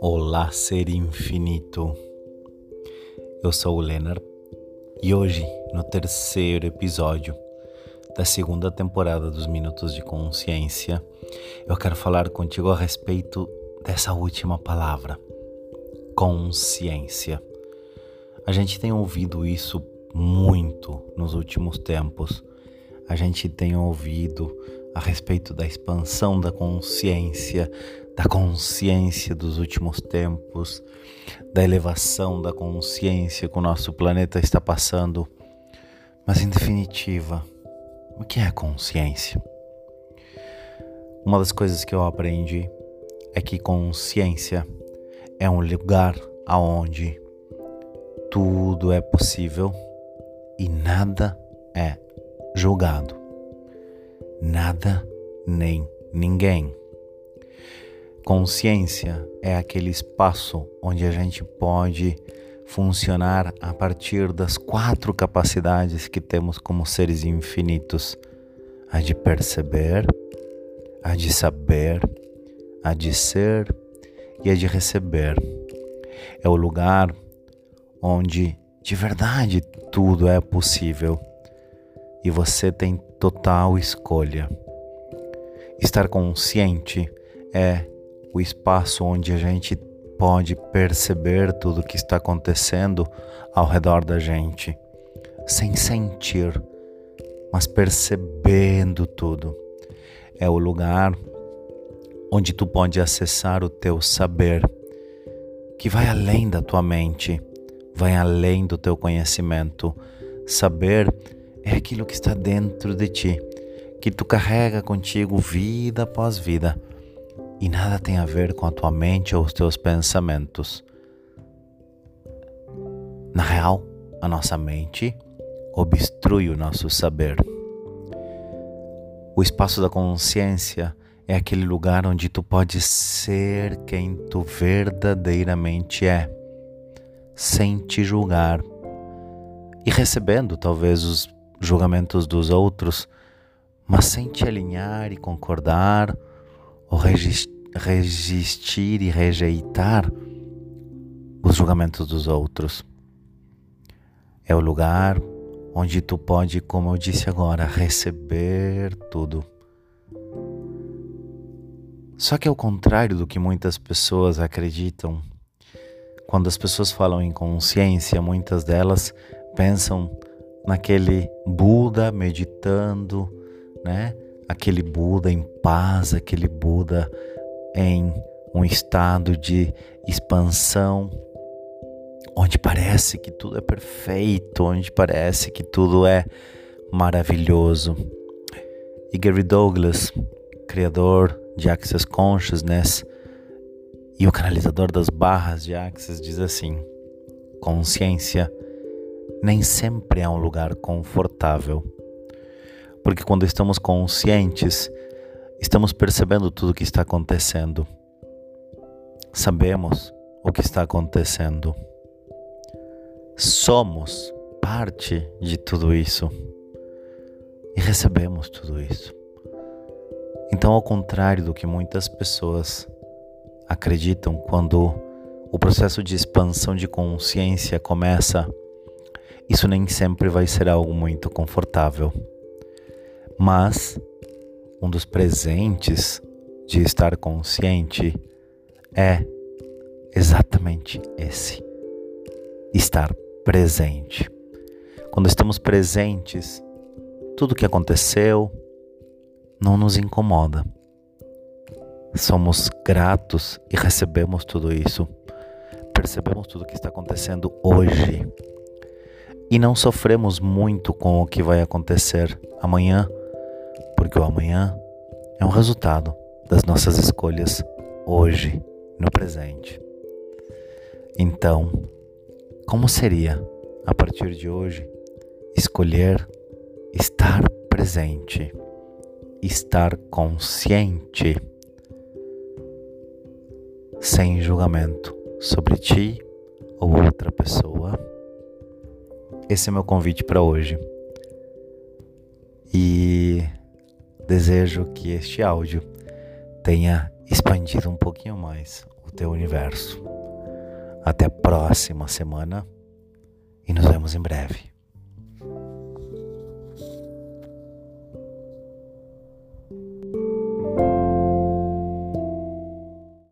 Olá, ser infinito. Eu sou o Leonard e hoje, no terceiro episódio da segunda temporada dos Minutos de Consciência, eu quero falar contigo a respeito dessa última palavra, consciência. A gente tem ouvido isso muito nos últimos tempos. A gente tem ouvido a respeito da expansão da consciência, da consciência dos últimos tempos, da elevação da consciência que o nosso planeta está passando. Mas em definitiva, o que é consciência? Uma das coisas que eu aprendi é que consciência é um lugar aonde tudo é possível e nada é julgado. Nada nem ninguém. Consciência é aquele espaço onde a gente pode funcionar a partir das quatro capacidades que temos como seres infinitos: a de perceber, a de saber, a de ser e a de receber. É o lugar onde de verdade tudo é possível e você tem total escolha. Estar consciente é o espaço onde a gente pode perceber tudo o que está acontecendo ao redor da gente, sem sentir, mas percebendo tudo. É o lugar onde tu pode acessar o teu saber, que vai além da tua mente vai além do teu conhecimento. Saber é aquilo que está dentro de ti, que tu carrega contigo vida após vida e nada tem a ver com a tua mente ou os teus pensamentos. Na real, a nossa mente obstrui o nosso saber. O espaço da consciência é aquele lugar onde tu pode ser quem tu verdadeiramente é sem te julgar e recebendo talvez os julgamentos dos outros, mas sem te alinhar e concordar ou resistir e rejeitar os julgamentos dos outros. É o lugar onde tu pode, como eu disse agora, receber tudo. Só que ao contrário do que muitas pessoas acreditam, quando as pessoas falam em consciência, muitas delas pensam naquele Buda meditando, né? Aquele Buda em paz, aquele Buda em um estado de expansão, onde parece que tudo é perfeito, onde parece que tudo é maravilhoso. E Gary Douglas, criador de Access Consciousness, e o canalizador das barras de Axis diz assim: consciência nem sempre é um lugar confortável. Porque quando estamos conscientes, estamos percebendo tudo o que está acontecendo. Sabemos o que está acontecendo. Somos parte de tudo isso e recebemos tudo isso. Então, ao contrário do que muitas pessoas acreditam quando o processo de expansão de consciência começa, isso nem sempre vai ser algo muito confortável. Mas um dos presentes de estar consciente é exatamente esse: estar presente. Quando estamos presentes, tudo que aconteceu não nos incomoda somos gratos e recebemos tudo isso. Percebemos tudo o que está acontecendo hoje e não sofremos muito com o que vai acontecer amanhã, porque o amanhã é um resultado das nossas escolhas hoje, no presente. Então, como seria a partir de hoje escolher estar presente, estar consciente? sem julgamento sobre ti ou outra pessoa. Esse é meu convite para hoje. E desejo que este áudio tenha expandido um pouquinho mais o teu universo. Até a próxima semana e nos vemos em breve.